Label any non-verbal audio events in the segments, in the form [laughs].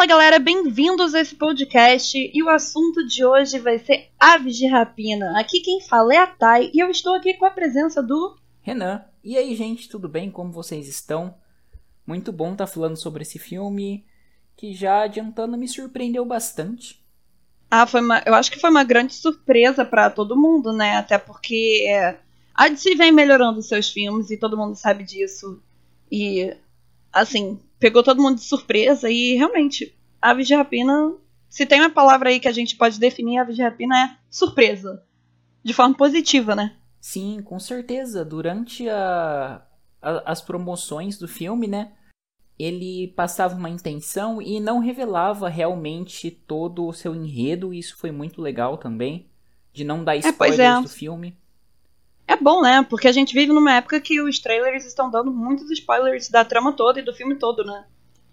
Fala galera, bem-vindos a esse podcast e o assunto de hoje vai ser aves de rapina. Aqui quem fala é a Thay e eu estou aqui com a presença do Renan. E aí, gente, tudo bem? Como vocês estão? Muito bom estar tá falando sobre esse filme que já adiantando me surpreendeu bastante. Ah, foi uma, eu acho que foi uma grande surpresa para todo mundo, né? Até porque é, a DC vem melhorando seus filmes e todo mundo sabe disso. E assim, pegou todo mundo de surpresa e realmente, Aves de Rapina, se tem uma palavra aí que a gente pode definir Aves de Rapina é surpresa. De forma positiva, né? Sim, com certeza. Durante a, a, as promoções do filme, né? Ele passava uma intenção e não revelava realmente todo o seu enredo. E isso foi muito legal também. De não dar spoilers é, é. do filme. É bom, né? Porque a gente vive numa época que os trailers estão dando muitos spoilers da trama toda e do filme todo, né?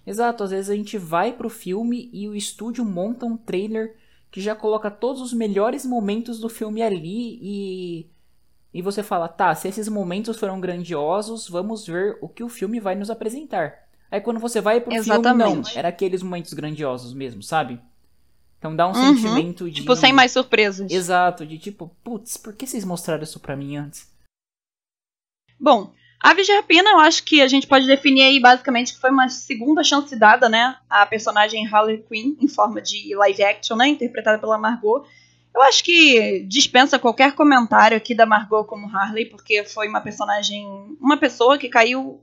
Exato, às vezes a gente vai pro filme e o estúdio monta um trailer que já coloca todos os melhores momentos do filme ali e e você fala, tá, se esses momentos foram grandiosos, vamos ver o que o filme vai nos apresentar. Aí quando você vai pro Exatamente. filme, não, era aqueles momentos grandiosos mesmo, sabe? Então dá um uhum. sentimento de. Tipo, sem mais surpresas. Exato, de tipo, putz, por que vocês mostraram isso pra mim antes? Bom, Aves de Rapina, eu acho que a gente pode definir aí basicamente que foi uma segunda chance dada, né? A personagem Harley Quinn, em forma de live action, né? Interpretada pela Margot. Eu acho que dispensa qualquer comentário aqui da Margot como Harley, porque foi uma personagem. Uma pessoa que caiu.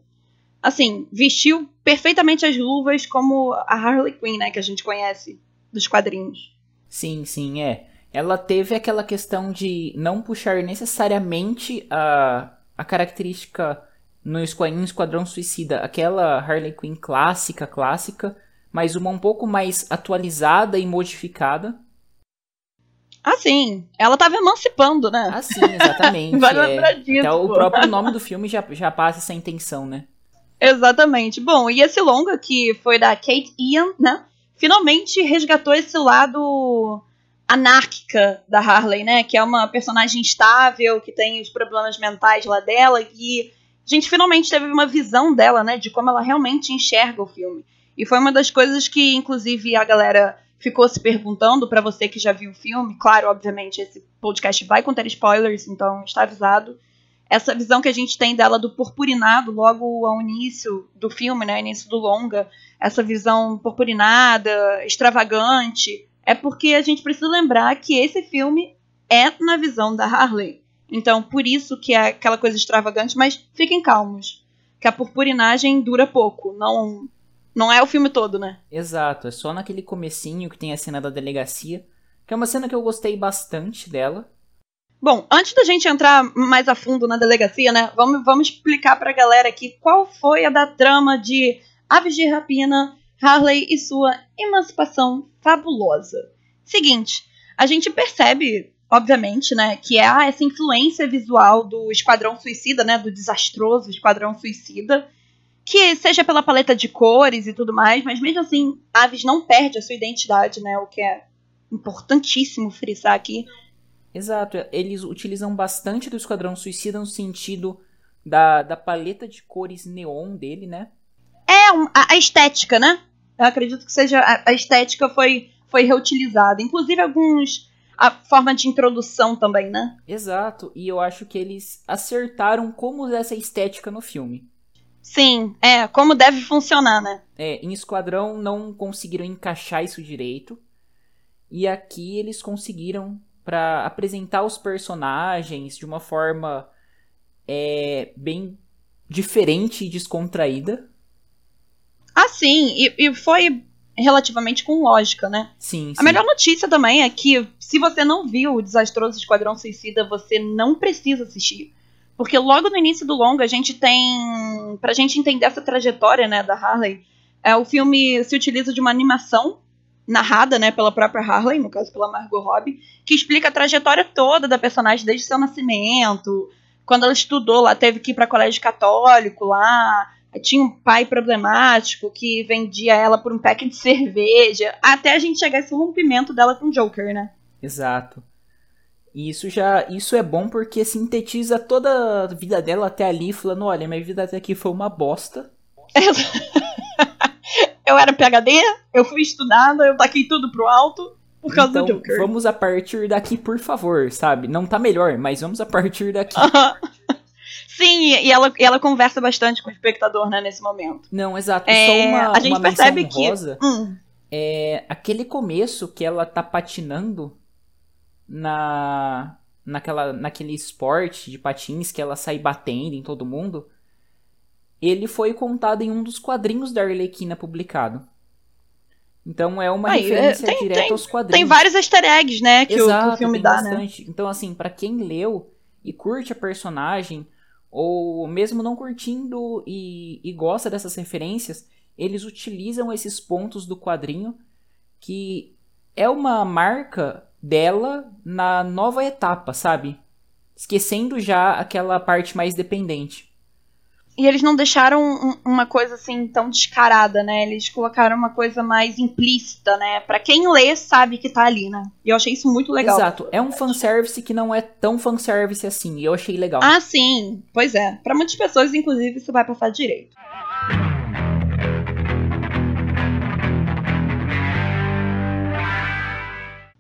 Assim, vestiu perfeitamente as luvas como a Harley Quinn, né? Que a gente conhece dos quadrinhos. Sim, sim, é. Ela teve aquela questão de não puxar necessariamente a, a característica no Esquadrão Suicida, aquela Harley Quinn clássica, clássica, mas uma um pouco mais atualizada e modificada. Ah, sim. Ela tava emancipando, né? Ah, sim, exatamente. [laughs] Vai lembrar é. disso. Até o próprio nome do filme já, já passa essa intenção, né? Exatamente. Bom, e esse longa que foi da Kate Ian, né? finalmente resgatou esse lado anárquica da Harley, né? Que é uma personagem instável, que tem os problemas mentais lá dela, e a gente finalmente teve uma visão dela, né? De como ela realmente enxerga o filme. E foi uma das coisas que, inclusive, a galera ficou se perguntando para você que já viu o filme. Claro, obviamente, esse podcast vai conter spoilers, então está avisado. Essa visão que a gente tem dela do purpurinado logo ao início do filme, né? Início do longa, essa visão purpurinada, extravagante, é porque a gente precisa lembrar que esse filme é na visão da Harley. Então, por isso que é aquela coisa extravagante, mas fiquem calmos, que a purpurinagem dura pouco, não não é o filme todo, né? Exato, é só naquele comecinho que tem a cena da delegacia, que é uma cena que eu gostei bastante dela. Bom, antes da gente entrar mais a fundo na delegacia, né, vamos, vamos explicar pra galera aqui qual foi a da trama de Aves de Rapina, Harley e sua emancipação fabulosa. Seguinte, a gente percebe, obviamente, né, que é essa influência visual do Esquadrão Suicida, né, do desastroso Esquadrão Suicida, que seja pela paleta de cores e tudo mais, mas mesmo assim, Aves não perde a sua identidade, né, o que é importantíssimo frisar aqui. Exato, eles utilizam bastante do Esquadrão Suicida no sentido da, da paleta de cores neon dele, né? É a, a estética, né? Eu acredito que seja a, a estética foi, foi reutilizada. Inclusive alguns a forma de introdução também, né? Exato, e eu acho que eles acertaram como usar essa estética no filme. Sim, é, como deve funcionar, né? É, em Esquadrão não conseguiram encaixar isso direito. E aqui eles conseguiram para apresentar os personagens de uma forma é, bem diferente e descontraída. Ah, sim, e, e foi relativamente com lógica, né? Sim, A melhor notícia também é que se você não viu o desastroso Esquadrão Suicida, você não precisa assistir. Porque logo no início do longa a gente tem. Pra gente entender essa trajetória, né, da Harley, é, o filme se utiliza de uma animação narrada, né, pela própria Harley, no caso pela Margot Robbie, que explica a trajetória toda da personagem desde seu nascimento, quando ela estudou lá, teve que ir para colégio católico lá, tinha um pai problemático que vendia ela por um pack de cerveja, até a gente chegar a esse rompimento dela com o Joker, né? Exato. E isso já, isso é bom porque sintetiza toda a vida dela até ali, falando, olha, minha vida até aqui foi uma bosta. [laughs] eu era PHD, eu fui estudada, eu taquei tudo pro alto por causa então, do Joker. vamos a partir daqui, por favor, sabe? Não tá melhor, mas vamos a partir daqui. Sim, e ela, e ela conversa bastante com o espectador, né, nesse momento. Não, exato. É, Só uma, a gente uma percebe que. Hum, É aquele começo que ela tá patinando na naquela naquele esporte de patins que ela sai batendo em todo mundo. Ele foi contado em um dos quadrinhos da Arlequina publicado. Então é uma Aí, referência é, tem- direta tem- aos quadrinhos. tem vários easter eggs, né, que, o, que Exato, o filme dá, né? bastante. Então, assim, pra quem leu e curte a personagem, ou mesmo não curtindo e, e gosta dessas referências, eles utilizam esses pontos do quadrinho que é uma marca dela na nova etapa, sabe? Esquecendo já aquela parte mais dependente. E eles não deixaram um- uma coisa assim tão descarada, né? Eles colocaram uma coisa mais implícita, né? Pra quem lê, sabe que tá ali, né? E eu achei isso muito legal. Exato, é um fanservice que não é tão fanservice assim, e eu achei legal. Ah, sim. Pois é. Pra muitas pessoas, inclusive, isso vai passar direito.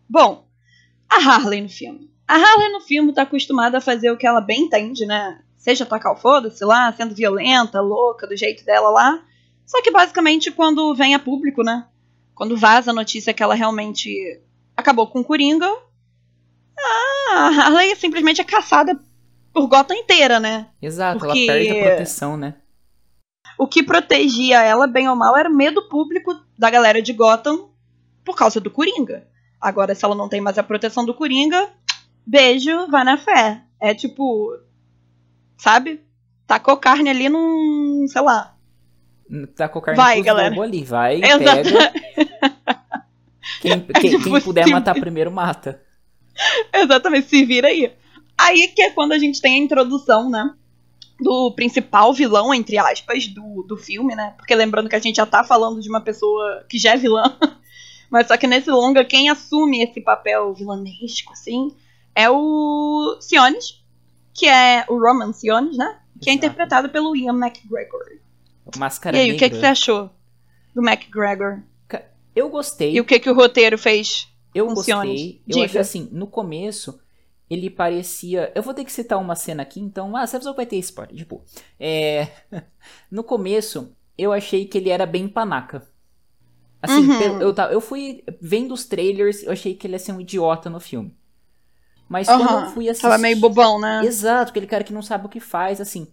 Bom, a Harley no filme. A Harley no filme tá acostumada a fazer o que ela bem entende, né? Seja tacar o foda-se lá, sendo violenta, louca, do jeito dela lá. Só que basicamente quando vem a público, né? Quando vaza a notícia que ela realmente acabou com o Coringa, a Harley simplesmente é caçada por Gotham inteira, né? Exato, porque- ela perde a proteção, né? O que protegia ela, bem ou mal, era o medo público da galera de Gotham por causa do Coringa. Agora, se ela não tem mais a proteção do Coringa, beijo, vai na fé. É tipo, sabe? Tacou carne ali num, sei lá. Com a carne Vai, galera. ali, vai, Exato. pega. [laughs] Quem, quem- tipo quem puder assim. matar primeiro, mata. Exatamente, se vira aí. Aí que é quando a gente tem a introdução, né? Do principal vilão, entre aspas, do, do filme, né? Porque lembrando que a gente já tá falando de uma pessoa que já é vilã. [laughs] Mas só que nesse longa, quem assume esse papel vilanesco, assim, é o Sionis, que é o Roman Sionis, né? Que é Exato. interpretado pelo Ian McGregor. Máscara e aí, o que, negra. que você achou do McGregor? Eu gostei, E o que, que o roteiro fez? eu funcione? gostei. Eu achei assim, no começo, ele parecia. Eu vou ter que citar uma cena aqui, então. Ah, você vai ter spoiler. Tipo, é. [laughs] no começo, eu achei que ele era bem panaca. Assim, Uhum. eu, ta- eu fui vendo os trailers, eu achei que ele ia ser um idiota no filme. Mas Aham, quando eu fui assistir. Tava meio bobão, né? Exato, aquele cara que não sabe o que faz, assim.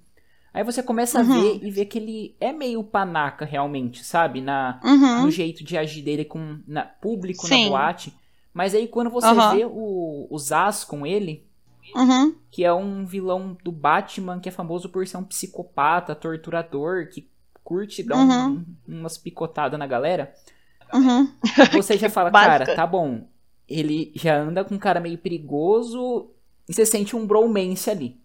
Aí você começa a Uhum. ver e ver que ele é meio panaca realmente, sabe? Na, Uhum. no jeito de agir dele com na, público Sim. na boate. Mas aí quando você Aham. vê o, o Zaz com ele, Uhum. que é um vilão do Batman, que é famoso por ser um psicopata, torturador, que curte dar um- Uhum. umas picotadas na galera, Uhum. você já fala, [laughs] cara, tá bom. Ele já anda com um cara meio perigoso e você sente um bromance ali.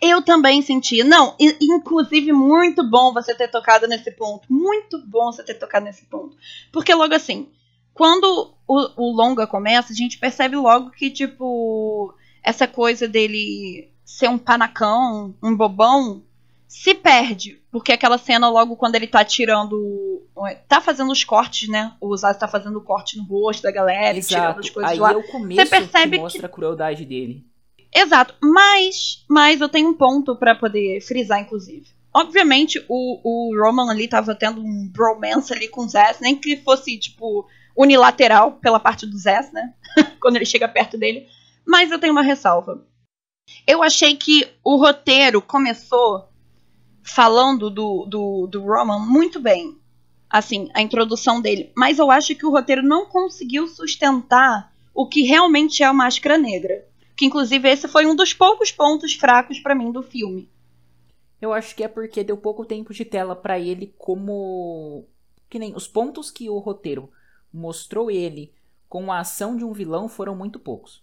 Eu também senti. Não, inclusive, muito bom você ter tocado nesse ponto. Muito bom você ter tocado nesse ponto. Porque logo assim, quando o, o longa começa, a gente percebe logo que, tipo, essa coisa dele ser um panacão, um bobão, se perde. Porque aquela cena, logo quando ele tá tirando. Tá fazendo os cortes, né? O Zaz tá fazendo o corte no rosto da galera, e tirando Exato. as coisas Aí lá. é o começo percebe que que- mostra a crueldade dele. Exato, mas, mas eu tenho um ponto pra poder frisar, inclusive. Obviamente, o, o Roman ali tava tendo um bromance ali com o Zess, nem que fosse, tipo, unilateral pela parte do Zess, né? [laughs] Quando ele chega perto dele. Mas eu tenho uma ressalva. Eu achei que o roteiro começou falando do, do, do Roman muito bem. Assim, a introdução dele. Mas eu acho que o roteiro não conseguiu sustentar o que realmente é o Máscara Negra. Que inclusive esse foi um dos poucos pontos fracos pra mim do filme. Eu acho que é porque deu pouco tempo de tela pra ele como que nem os pontos que o roteiro mostrou ele com a ação de um vilão foram muito poucos.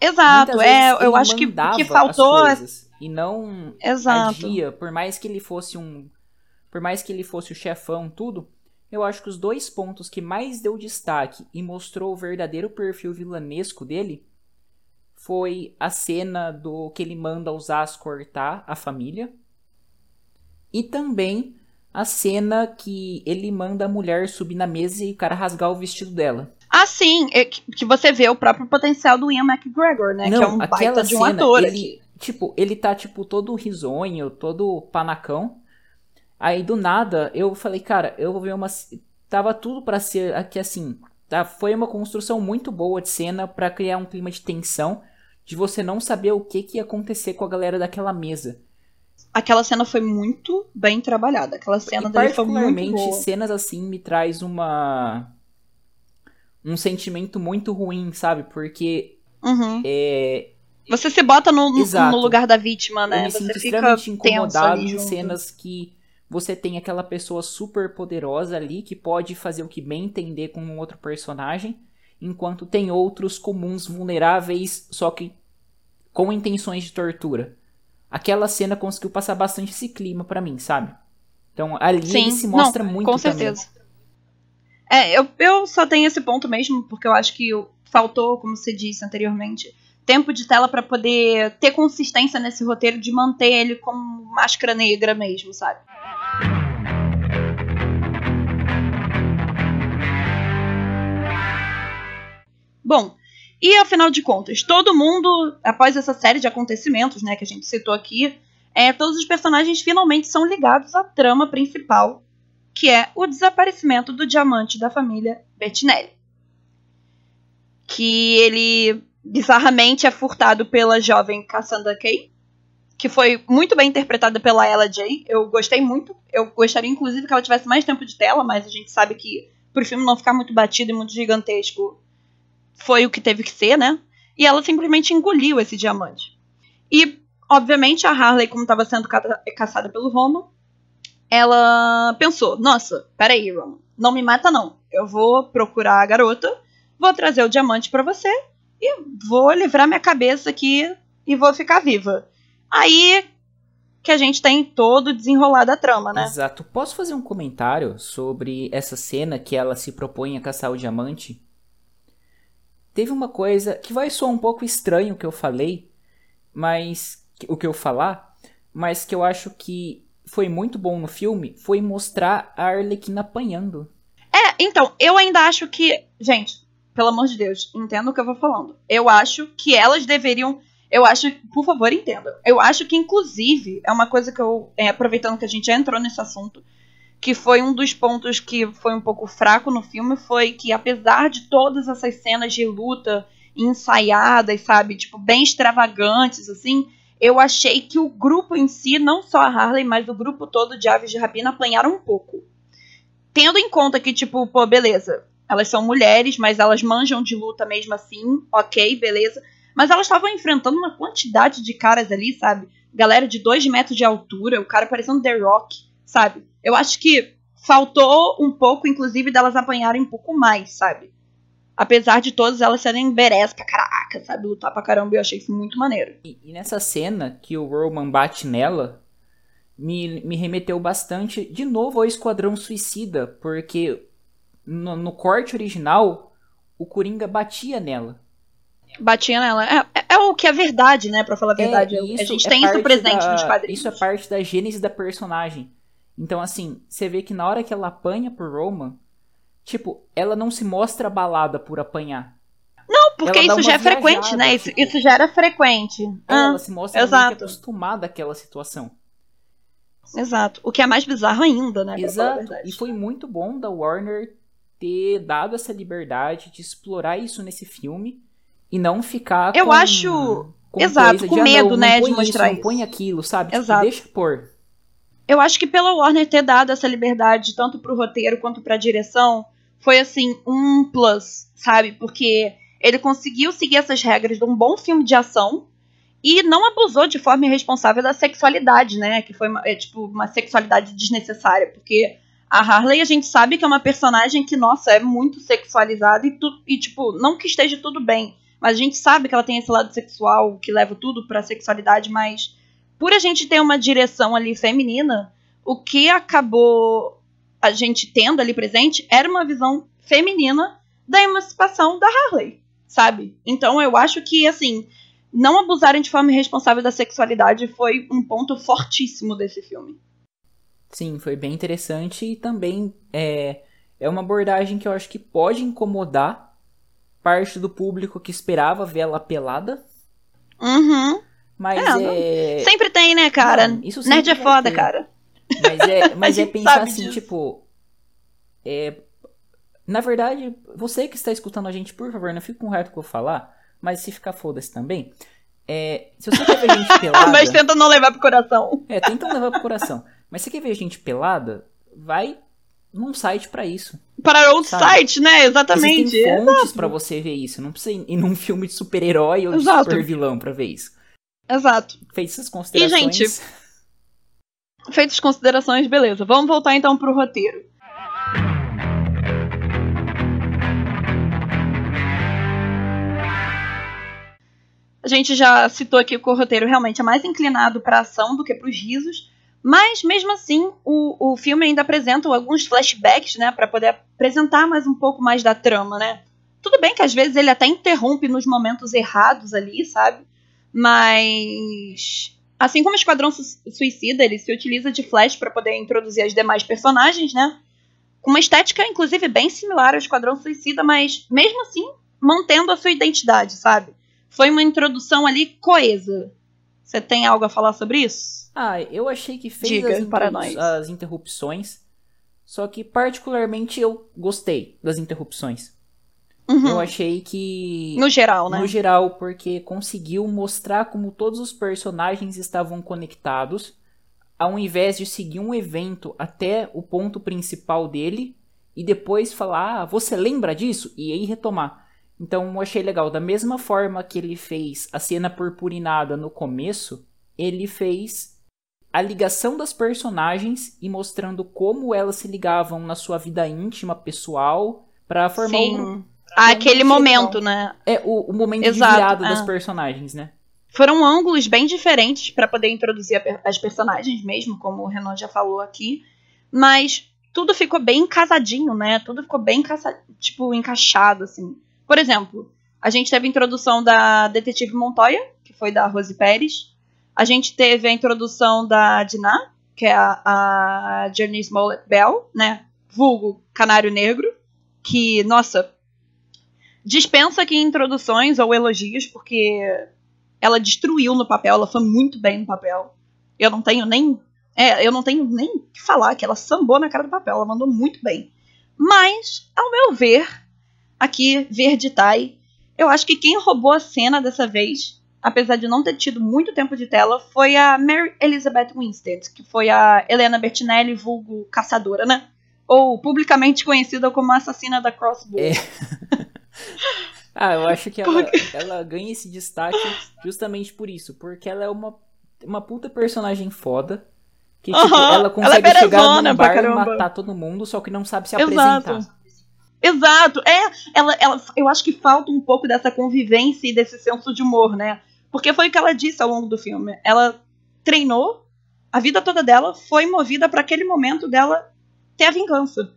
Exato, é, eu acho que que as faltou é. E não Exato. agia, por mais que ele fosse um, por mais que ele fosse o chefão, tudo. Eu acho que os dois pontos que mais deu destaque e mostrou o verdadeiro perfil vilanesco dele foi a cena do que ele manda os As cortar a família e também a cena que ele manda a mulher subir na mesa e o cara rasgar o vestido dela. Ah, sim, é que você vê o próprio potencial do Ian McGregor, né? Não, que é um baita de um ator. Ele, tipo, ele tá, tipo, todo risonho, todo panacão. Aí, do nada, eu falei, cara, eu vou ver uma... Tava tudo para ser aqui, assim... Tá? Foi uma construção muito boa de cena para criar um clima de tensão. De você não saber o que, que ia acontecer com a galera daquela mesa aquela cena foi muito bem trabalhada. Aquela cena e dele foi muito boa. cenas assim me traz uma um sentimento muito ruim, sabe? Porque uhum. é... você se bota no, no, lugar da vítima, né? Eu me você sinto extremamente incomodado em cenas que você tem aquela pessoa super poderosa ali que pode fazer o que bem entender com um outro personagem, enquanto tem outros comuns vulneráveis, só que com intenções de tortura aquela cena conseguiu passar bastante esse clima para mim, sabe? Então ali Sim, se mostra não, muito com certeza. Também. É, eu, eu só tenho esse ponto mesmo, porque eu acho que faltou, como você disse anteriormente, tempo de tela para poder ter consistência nesse roteiro de manter ele como máscara negra mesmo, sabe? Bom, e afinal de contas, todo mundo, após essa série de acontecimentos, né, que a gente citou aqui, é, todos os personagens finalmente são ligados à trama principal, que é o desaparecimento do diamante da família Bettinelli. Que ele bizarramente é furtado pela jovem Cassandra Kay, que foi muito bem interpretada pela Ella Jay. Eu gostei muito. Eu gostaria, inclusive, que ela tivesse mais tempo de tela, mas a gente sabe que, pro filme não ficar muito batido e muito gigantesco, foi o que teve que ser, né? E ela simplesmente engoliu esse diamante. E, obviamente, a Harley, como estava sendo ca caçada pelo Roman, ela pensou: nossa, peraí, Roman, não me mata não. Eu vou procurar a garota, vou trazer o diamante para você e vou livrar minha cabeça aqui e vou ficar viva. Aí que a gente tem todo desenrolar da trama, né? Exato. Posso fazer um comentário sobre essa cena que ela se propõe a caçar o diamante? Teve uma coisa que vai soar um pouco estranho o que eu falei, mas o que eu falar, mas que eu acho que foi muito bom no filme, foi mostrar a Arlequina apanhando. É, então, eu ainda acho que, gente, pelo amor de Deus, entenda o que eu vou falando. Eu acho que elas deveriam eu acho, por favor, entenda. Eu acho que, inclusive, é uma coisa que eu, é, aproveitando que a gente já entrou nesse assunto, que foi um dos pontos que foi um pouco fraco no filme, foi que apesar de todas essas cenas de luta ensaiadas, sabe, tipo, bem extravagantes, assim, eu achei que o grupo em si, não só a Harley, mas o grupo todo de Aves de Rapina apanharam um pouco. Tendo em conta que, tipo, pô, beleza, elas são mulheres, mas elas manjam de luta mesmo assim, ok, beleza. Mas elas estavam enfrentando uma quantidade de caras ali, sabe? Galera de 2 metros de altura, o cara parecendo The Rock sabe? Eu acho que faltou um pouco, inclusive, delas apanharem um pouco mais, sabe? Apesar de todas elas serem berés pra caraca, sabe? Lutar pra caramba, eu achei isso muito maneiro. E, e nessa cena que o Roman bate nela, me, me remeteu bastante, de novo, ao Esquadrão Suicida, porque no, no corte original, o Coringa batia nela. Batia nela. É, é, é, o que é verdade, né? Pra falar a é, verdade. É, a gente tem isso presente da, nos quadrinhos. Isso é parte da gênese da personagem. Então, assim, você vê que na hora que ela apanha por Roman, tipo, ela não se mostra abalada por apanhar. Não, porque ela isso já é frequente, né? Tipo, isso, isso já era frequente. Ah, ela se mostra exato. acostumada àquela situação. Exato. O que é mais bizarro ainda, né? Exato. E foi muito bom da Warner ter dado essa liberdade de explorar isso nesse filme e não ficar Eu com, acho. Com Exato, com de, medo, ah, não, né, não de mostrar isso. Não põe aquilo, sabe? Tipo, Exato. Tipo, deixa pôr. Eu acho que pela Warner ter dado essa liberdade tanto pro roteiro quanto pra direção, foi assim, um plus, sabe? Porque ele conseguiu seguir essas regras de um bom filme de ação e não abusou de forma irresponsável da sexualidade, né? Que foi uma, é, tipo uma sexualidade desnecessária, porque a Harley a gente sabe que é uma personagem que, nossa, é muito sexualizada e, tu, e tipo, não que esteja tudo bem, mas a gente sabe que ela tem esse lado sexual que leva tudo pra sexualidade, mas por a gente ter uma direção ali feminina, o que acabou a gente tendo ali presente era uma visão feminina da emancipação da Harley, sabe? Então eu acho que, assim, não abusarem de forma irresponsável da sexualidade foi um ponto fortíssimo desse filme. Sim, foi bem interessante e também é, é uma abordagem que eu acho que pode incomodar parte do público que esperava ver ela pelada. Uhum. Mas É, é. Sempre tem, né, cara? Não, isso Nerd é foda, ter. cara. Mas é, [laughs] mas é pensar assim, disso. tipo. É, na verdade, você que está escutando a gente, por favor, não fique com raiva que eu falar, mas se ficar foda-se também. É, se você quer ver a gente [laughs] pelada. Mas tenta não levar pro coração. É, tenta levar pro coração. Mas se você quer ver a gente pelada, vai num site pra isso. Para outro Sabe? site, né? Exatamente. Existem fontes pra você ver isso. Não precisa ir num filme de super-herói ou de Exato. super-vilão pra ver isso. Exato. Feitas essas considerações. gente, Feitas as considerações, beleza. Vamos voltar então pro roteiro. A gente já citou aqui que o roteiro realmente é mais inclinado para ação do que para os risos, mas mesmo assim o, o filme ainda apresenta alguns flashbacks, né, para poder apresentar mais um pouco mais da trama, né? Tudo bem que às vezes ele até interrompe nos momentos errados ali, sabe? Mas assim como o Esquadrão Su- Suicida, ele se utiliza de flash para poder introduzir as demais personagens, né? Com uma estética inclusive bem similar ao Esquadrão Suicida, mas mesmo assim mantendo a sua identidade, sabe? Foi uma introdução ali coesa. Você tem algo a falar sobre isso? Ah, eu achei que fez Diga as, para introdu- nós. as interrupções. Só que particularmente eu gostei das interrupções. Uhum. Eu achei que. No geral, né? No geral, porque conseguiu mostrar como todos os personagens estavam conectados, ao invés de seguir um evento até o ponto principal dele e depois falar, ah, você lembra disso? E aí retomar. Então eu achei legal. Da mesma forma que ele fez a cena purpurinada no começo, ele fez a ligação das personagens e mostrando como elas se ligavam na sua vida íntima, pessoal, pra formar Sim. um, Ah, aquele momento, né? é, o, o momento Exato, de virada das é. personagens, né? Foram ângulos bem diferentes para poder introduzir as personagens mesmo, como o Renan já falou aqui. Mas tudo ficou bem casadinho, né? Tudo ficou bem caça- tipo encaixado assim. Por exemplo, a gente teve a introdução da detetive Montoya, que foi da Rose Pérez. A gente teve a introdução da Dinah, que é a, a Journey Smollett Bell, né? Vulgo Canário Negro, que, nossa, dispensa aqui introduções ou elogios, porque ela destruiu no papel, ela foi muito bem no papel. Eu não tenho nem. É, eu não tenho nem que falar, que ela sambou na cara do papel, ela mandou muito bem. Mas, ao meu ver, aqui, Verde Tai, eu acho que quem roubou a cena dessa vez, apesar de não ter tido muito tempo de tela, foi a Mary Elizabeth Winstead, que foi a Helena Bertinelli, vulgo caçadora, né? Ou publicamente conhecida como a assassina da Crossbow. É. [laughs] Ah, eu acho que ela, ela ganha esse destaque justamente por isso. Porque ela é uma, uma puta personagem foda. Que, tipo, ela ela é consegue chegar num bar e matar todo mundo, só que não sabe se Exato. apresentar. Exato. É, ela, ela, eu acho que falta um pouco dessa convivência e desse senso de humor, né? Porque foi o que ela disse ao longo do filme. Ela treinou, a vida toda dela foi movida para aquele momento dela ter a vingança.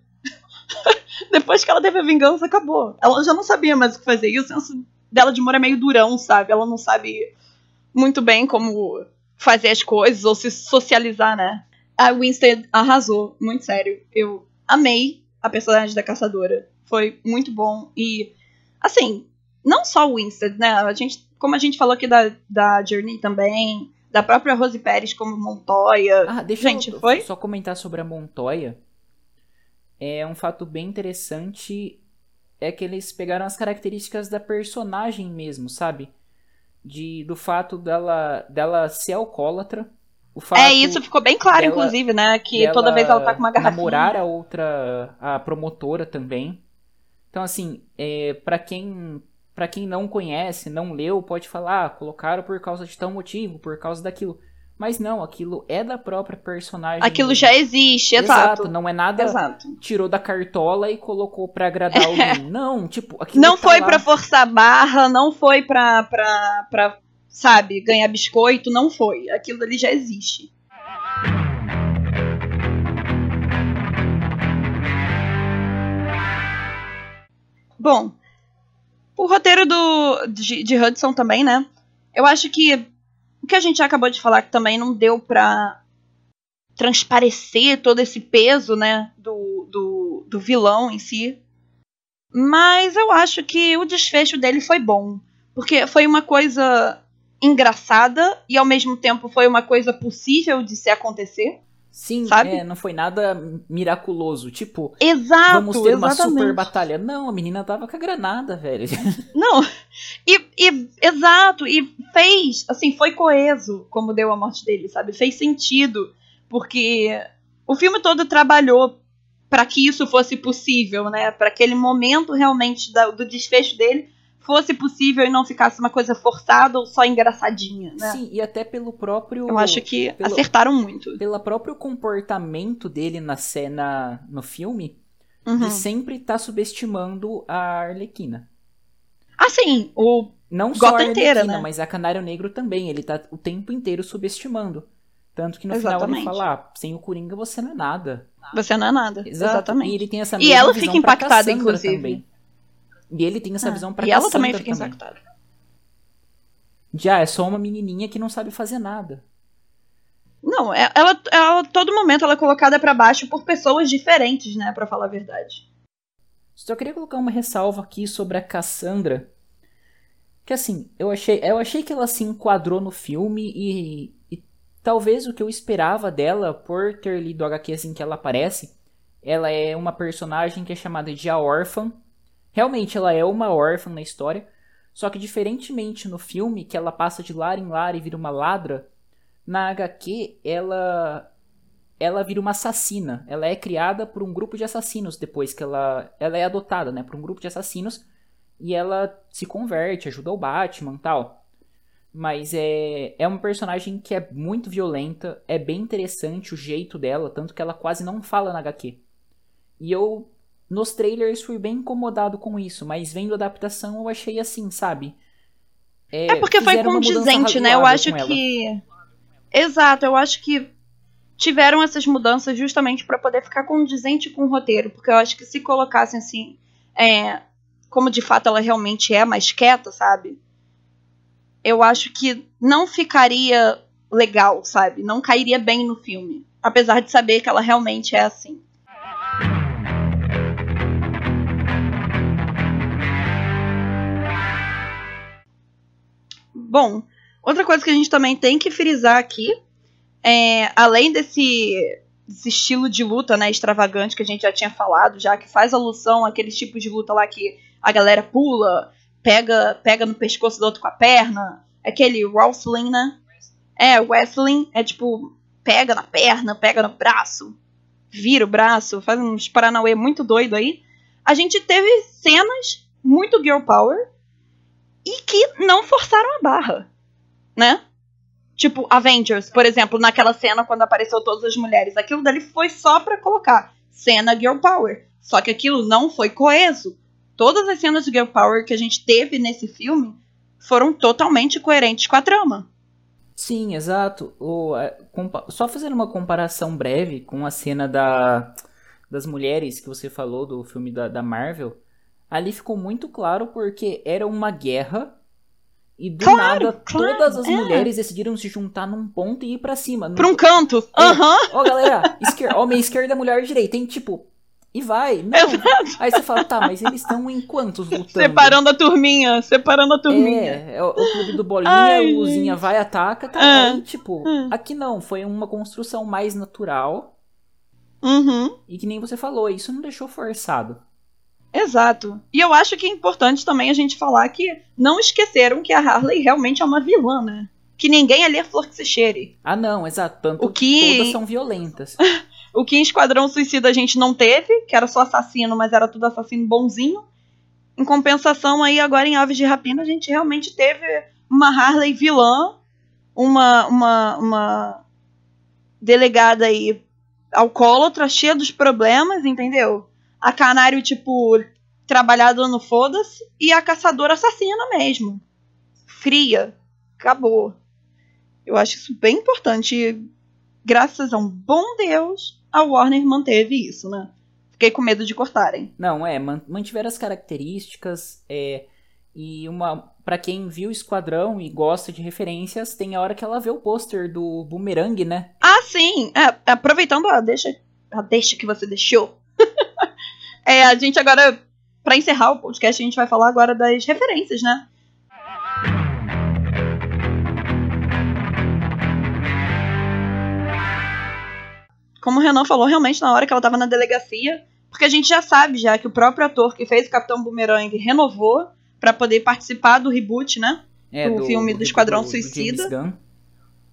[laughs] Depois que ela teve a vingança, acabou. Ela já não sabia mais o que fazer. E o senso dela de humor é meio durão, sabe? Ela não sabe muito bem como fazer as coisas ou se socializar, né? A Winstead arrasou, muito sério. Eu amei a personagem da caçadora. Foi muito bom. E, assim, não só o Winstead, né? A gente, como a gente falou aqui da, da Journey também, da própria Rose Pérez como Montoya. Ah, deixa Gente, eu foi? só comentar sobre a Montoya. É um fato bem interessante. É que eles pegaram as características da personagem mesmo, sabe? De, do fato dela, dela ser alcoólatra. O fato é, isso ficou bem claro, dela- inclusive, né? Que toda vez ela tá com uma garrafinha. namorar a outra, a promotora também. Então, assim, é, para quem para quem não conhece, não leu, pode falar, ah, colocaram por causa de tal motivo, por causa daquilo. Mas não, aquilo é da própria personagem. Aquilo já existe, exato. não é nada Exato. tirou da cartola e colocou pra agradar [laughs] alguém. Não, tipo, aquilo Não tá foi lá. pra forçar barra, não foi pra, pra, pra, sabe, ganhar biscoito, não foi. Aquilo ali já existe. Bom, o roteiro do, de, de Hudson também, né? Eu acho que o que a gente acabou de falar que também não deu pra transparecer todo esse peso, né, do, do, do vilão em si. Mas eu acho que o desfecho dele foi bom. Porque foi uma coisa engraçada e ao mesmo tempo foi uma coisa possível de se acontecer. Sim, sabe? É, não foi nada miraculoso. Tipo, Exato, vamos ter uma exatamente. super batalha. Não, a menina tava com a granada, velho. [laughs] Não, e, e- exato, e fez, assim, foi coeso como deu a morte dele, sabe? Fez sentido, porque o filme todo trabalhou para que isso fosse possível, né? Para aquele momento realmente da- do desfecho dele fosse possível e não ficasse uma coisa forçada ou só engraçadinha, né? Sim, e até pelo próprio. Eu acho que pelo- acertaram muito. Pelo próprio comportamento dele na cena, no filme, Uhum. de sempre tá subestimando a Arlequina. Assim, o Não só a Gotham inteira, Arlequina, né? mas a Canário Negro também. Ele tá o tempo inteiro subestimando. Tanto que no final ele Exatamente. fala, ah, sem o Coringa você não é nada. você não é nada. Exato. Exatamente. E ele tem essa E mesma ela visão fica impactada, inclusive. Também. E ele tem essa Ah, visão pra e ela também fica também. impactada. Já é só uma menininha que não sabe fazer nada. Não, é- ela, ela todo momento ela é colocada pra baixo por pessoas diferentes, né, Pra falar a verdade. Só queria colocar uma ressalva aqui sobre a Cassandra. Que assim, eu achei, eu achei que ela se enquadrou no filme e, e talvez o que eu esperava dela, por ter lido o HQ assim que ela aparece, ela é uma personagem que é chamada de a órfã. Realmente ela é uma órfã na história, só que diferentemente no filme, que ela passa de lar em lar e vira uma ladra, na HQ ela ela vira uma assassina. Ela é criada por um grupo de assassinos depois que ela ela é adotada, né, por um grupo de assassinos e ela se converte, ajuda o Batman, tal. Mas é é uma personagem que é muito violenta, é bem interessante o jeito dela, tanto que ela quase não fala na HQ. E eu nos trailers fui bem incomodado com isso, mas vendo a adaptação eu achei assim, sabe? É porque foi condizente, né? Eu acho ela. que. Exato, eu acho que tiveram essas mudanças justamente pra poder ficar condizente com o roteiro. Porque eu acho que se colocassem assim. é, como de fato ela realmente é mais quieta, sabe? Eu acho que não ficaria legal, sabe? Não cairia bem no filme. Apesar de saber que ela realmente é assim. Bom, outra coisa que a gente também tem que frisar aqui é, além desse, desse estilo de luta, né, extravagante que a gente já tinha falado, já que faz alusão àqueles tipos de luta lá que a galera pula, pega, pega no pescoço do outro com a perna, aquele wrestling, né? É, wrestling é tipo pega na perna, pega no braço, vira o braço, faz uns paranauê muito doido aí. A gente teve cenas muito girl power e que não forçaram a barra, né? Tipo, Avengers, por exemplo, naquela cena quando apareceu todas as mulheres. Aquilo dali foi só pra colocar cena girl power. Só que aquilo não foi coeso. Todas as cenas de girl power que a gente teve nesse filme foram totalmente coerentes com a trama. Sim, exato. O, é, só fazendo uma comparação breve com a cena da, das mulheres que você falou do filme da, da Marvel, ali ficou muito claro porque era uma guerra e do Claro, nada claro, todas as é. mulheres decidiram se juntar num ponto e ir pra cima. Pra um canto. É. Aham. Ó, galera, esquer... homem esquerda, mulher direita. Tem tipo. E vai. Não. Aí você fala, tá, mas eles estão em quantos lutando? Separando a turminha, separando a turminha. É, é o, o clube do Bolinha, Ai, o Luzinha vai, ataca, tá? Ah. Aí, tipo, Ah. aqui não, foi uma construção mais natural. Uhum. E que nem você falou, isso não deixou forçado. Exato. E eu acho que é importante também a gente falar que não esqueceram que a Harley realmente é uma vilã, né? Que ninguém ali é flor que se cheire. Ah, não, exato. Tanto O que- todas são violentas. [laughs] O que em Esquadrão Suicida a gente não teve, que era só assassino, mas era tudo assassino bonzinho. Em compensação, aí agora em Aves de Rapina a gente realmente teve uma Harley vilã, uma, uma, uma delegada aí alcoólatra, cheia dos problemas, entendeu? A Canário, tipo, trabalhada no foda-se, e a caçadora assassina mesmo. Fria. Acabou. Eu acho isso bem importante. E, Graças a um bom Deus, a Warner manteve isso, né? Fiquei com medo de cortarem. Não, é, man- mantiveram as características é, e uma Pra quem viu Esquadrão e gosta de referências, tem a hora que ela vê o pôster do Boomerang, né? Ah, sim! É, aproveitando a deixa, a deixa que você deixou. [laughs] é, a gente agora, pra encerrar o podcast, a gente vai falar agora das referências, né? Como o Renan falou, realmente na hora que ela tava na delegacia, porque a gente já sabe já que o próprio ator que fez o Capitão Boomerang renovou para poder participar do reboot, né? É, do, filme do, Esquadrão do, Suicida. Do Gunn.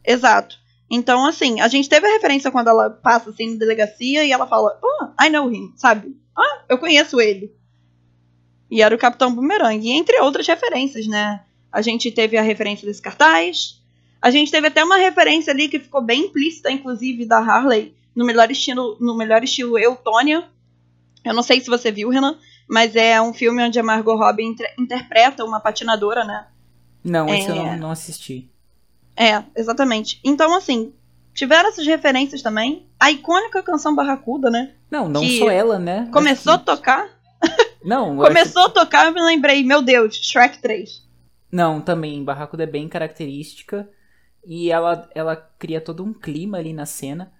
Exato. Então, assim, a gente teve a referência quando ela passa assim na delegacia e ela fala, oh, I know him, sabe? Ah, eu conheço ele. E era o Capitão Boomerang. E entre outras referências, né? A gente teve a referência desse cartaz. A gente teve até uma referência ali que ficou bem implícita, inclusive, da Harley, no melhor estilo, no melhor estilo Eutônia. Eu não sei se você viu, Renan, mas é um filme onde a Margot Robbie inter interpreta uma patinadora, né? Não, É. esse eu não, não assisti. É, exatamente. Então, assim, tiveram essas referências também. A icônica canção Barracuda, né? Não, não Que só ela, né? Começou a tocar. [laughs] Não, [laughs] acho- Começou a tocar, eu me lembrei, meu Deus, Shrek 3. Não, também, Barracuda é bem característica. E ela, ela cria todo um clima ali na cena.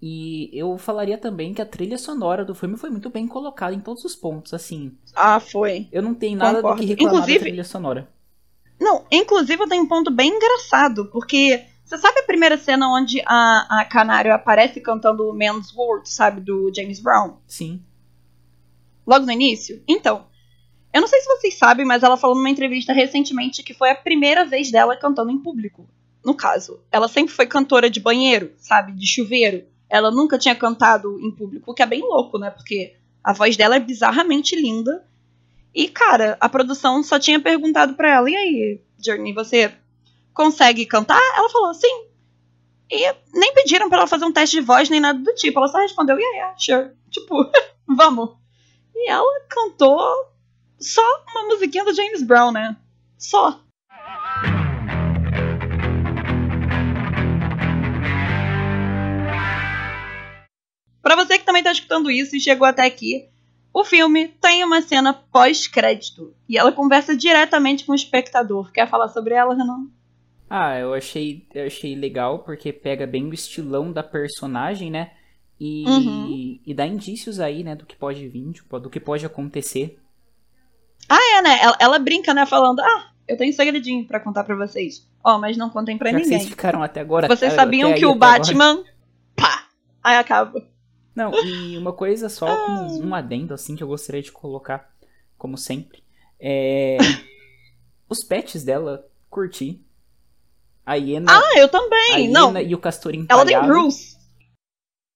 E eu falaria também que a trilha sonora do filme foi muito bem colocada em todos os pontos, assim. Ah, foi. Eu não tenho nada Concordo. do que reclamar Inclusive- da trilha sonora. Não, inclusive eu tenho um ponto bem engraçado, porque você sabe a primeira cena onde a, a Canário aparece cantando Man's World, sabe, do James Brown? Sim. Logo no início? Então, eu não sei se vocês sabem, mas ela falou numa entrevista recentemente que foi a primeira vez dela cantando em público. No caso, ela sempre foi cantora de banheiro, sabe, de chuveiro. Ela nunca tinha cantado em público, o que é bem louco, né? Porque a voz dela é bizarramente linda. E, cara, a produção só tinha perguntado pra ela: e aí, Journey, você consegue cantar? Ela falou: sim. E nem pediram pra ela fazer um teste de voz nem nada do tipo. Ela só respondeu: yeah, yeah, sure. [laughs] Tipo, [laughs] vamos. E ela cantou só uma musiquinha do James Brown, né? Só. Pra você que também tá escutando isso e chegou até aqui, o filme tem uma cena pós-crédito. E ela conversa diretamente com o espectador. Quer falar sobre ela, Renan? Ah, eu achei, eu achei legal porque pega bem o estilão da personagem, né? E, Uhum. e dá indícios aí, né, do que pode vir, tipo, do que pode acontecer. É, né? Ela, ela brinca, né? Falando: Ah, eu tenho um segredinho pra contar pra vocês. Ó, mas não contem que ninguém. vocês ficaram até agora. Vocês até- sabiam que o até agora. Batman. Pá! Aí acaba. Não, e uma coisa só, Ah. com um adendo, assim, que eu gostaria de colocar, como sempre. É. [laughs] Os pets dela, curti. A hiena, Ah, eu a também! hiena Não, e o castor ela tem. Bruce.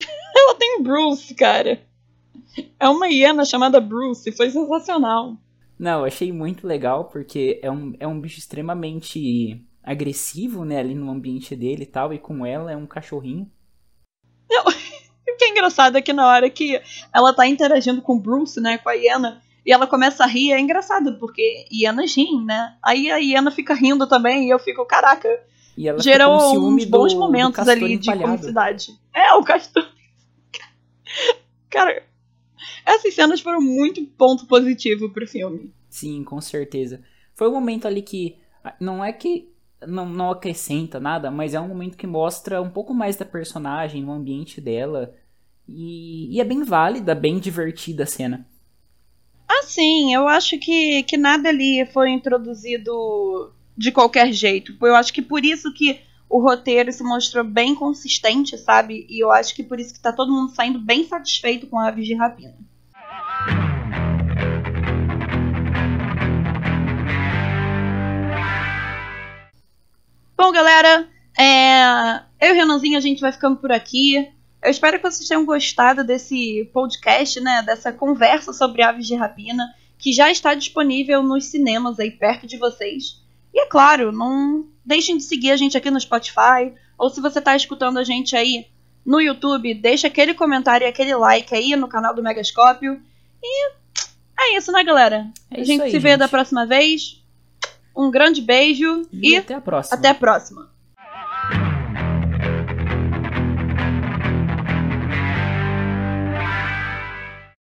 [laughs] Ela tem Bruce, cara. É uma hiena chamada Bruce. Foi sensacional. Não, achei muito legal, porque é um, é um bicho extremamente agressivo, né, ali no ambiente dele e tal, e com ela é um cachorrinho. O [laughs] que é engraçado é que na hora que ela tá interagindo com o Bruce, né, com a hiena, e ela começa a rir, é engraçado, porque hienas riem, né? Aí a hiena fica rindo também, e eu fico, caraca, E ela gerou uns bons do, momentos do ali de empalhado. comicidade. É, o castor. [laughs] Cara, essas cenas foram muito ponto positivo pro filme. Sim, com certeza. Foi um momento ali que ah, não é que não, não acrescenta nada, mas é um momento que mostra um pouco mais da personagem, o ambiente dela. E, e é bem válida, bem divertida a cena. Assim, eu acho que, que nada ali foi introduzido de qualquer jeito. Eu acho que por isso que o roteiro se mostrou bem consistente, sabe? E eu acho que por isso que tá todo mundo saindo bem satisfeito com Aves de Rapina. Bom, galera, é... eu e o Renanzinho a gente vai ficando por aqui. Eu espero que vocês tenham gostado desse podcast, né? Dessa conversa sobre aves de rapina, que já está disponível nos cinemas aí perto de vocês. E é claro, não deixem de seguir a gente aqui no Spotify, ou se você está escutando a gente aí no YouTube, deixa aquele comentário e aquele like aí no canal do Megascópio. E é isso, né, galera? É a gente aí, se vê gente. da próxima vez. Um grande beijo E, e até a próxima. até a próxima.